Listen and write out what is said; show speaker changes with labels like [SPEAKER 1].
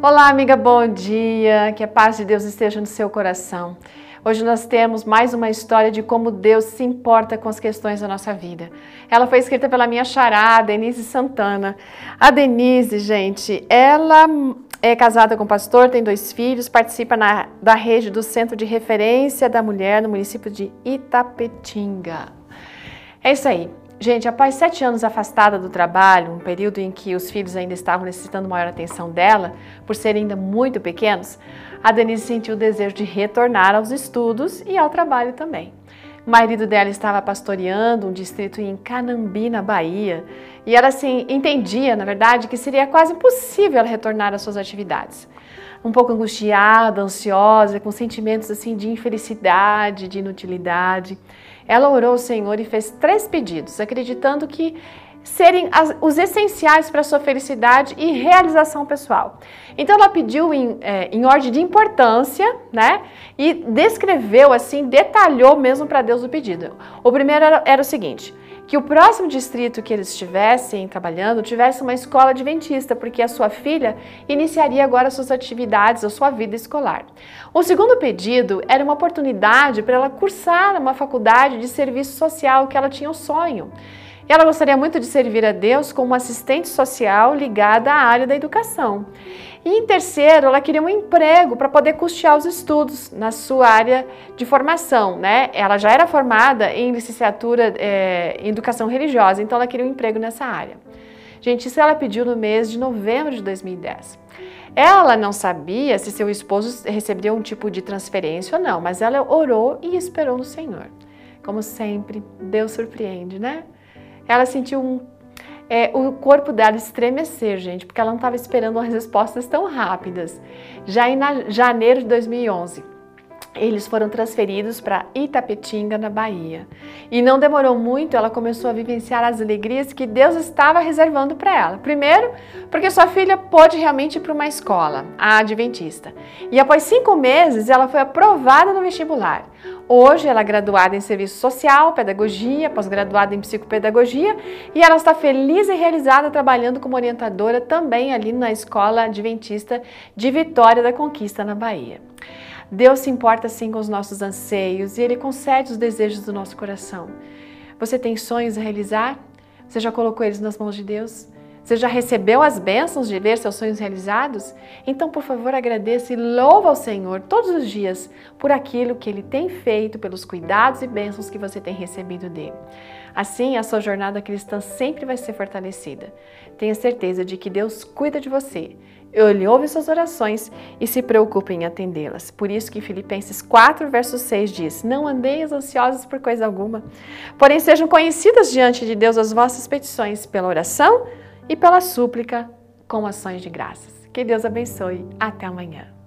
[SPEAKER 1] Olá, amiga, bom dia. Que a paz de Deus esteja no seu coração. Hoje nós temos mais uma história de como Deus se importa com as questões da nossa vida. Ela foi escrita pela minha chará, Denise Santana. A Denise, gente, ela é casada com um pastor, tem dois filhos, participa na, da rede do Centro de Referência da Mulher no município de Itapetinga. É isso aí. Gente, após sete anos afastada do trabalho, um período em que os filhos ainda estavam necessitando maior atenção dela, por serem ainda muito pequenos, a Denise sentiu o desejo de retornar aos estudos e ao trabalho também. O marido dela estava pastoreando um distrito em Canambi, na Bahia, e ela assim entendia, na verdade, que seria quase impossível ela retornar às suas atividades. Um pouco angustiada, ansiosa, com sentimentos assim de infelicidade, de inutilidade. Ela orou ao Senhor e fez três pedidos, acreditando que serem as, os essenciais para sua felicidade e realização pessoal. Então ela pediu em, é, em ordem de importância, né? E descreveu assim, detalhou mesmo para Deus o pedido. O primeiro era, era o seguinte: que o próximo distrito que eles estivessem trabalhando tivesse uma escola adventista, porque a sua filha iniciaria agora suas atividades, a sua vida escolar. O segundo pedido era uma oportunidade para ela cursar uma faculdade de serviço social que ela tinha o sonho. Ela gostaria muito de servir a Deus como assistente social ligada à área da educação. E em terceiro, ela queria um emprego para poder custear os estudos na sua área de formação, né? Ela já era formada em licenciatura é, em educação religiosa, então ela queria um emprego nessa área. Gente, isso ela pediu no mês de novembro de 2010. Ela não sabia se seu esposo receberia um tipo de transferência ou não, mas ela orou e esperou no Senhor. Como sempre, Deus surpreende, né? Ela sentiu um, é, o corpo dela estremecer, gente, porque ela não estava esperando umas respostas tão rápidas. Já em janeiro de 2011, eles foram transferidos para Itapetinga, na Bahia. E não demorou muito, ela começou a vivenciar as alegrias que Deus estava reservando para ela. Primeiro, porque sua filha pôde realmente ir para uma escola, a Adventista. E após cinco meses, ela foi aprovada no vestibular. Hoje, ela é graduada em Serviço Social, Pedagogia, pós-graduada em Psicopedagogia e ela está feliz e realizada trabalhando como orientadora também ali na Escola Adventista de Vitória da Conquista, na Bahia. Deus se importa sim com os nossos anseios e Ele concede os desejos do nosso coração. Você tem sonhos a realizar? Você já colocou eles nas mãos de Deus? Você já recebeu as bênçãos de ver seus sonhos realizados? Então, por favor, agradeça e louva ao Senhor todos os dias por aquilo que Ele tem feito, pelos cuidados e bênçãos que você tem recebido dele. Assim, a sua jornada cristã sempre vai ser fortalecida. Tenha certeza de que Deus cuida de você ele ouve suas orações e se preocupa em atendê-las. Por isso que Filipenses 4, verso 6 diz: Não andeis ansiosos por coisa alguma, porém sejam conhecidas diante de Deus as vossas petições pela oração e pela súplica com ações de graças. Que Deus abençoe. Até amanhã.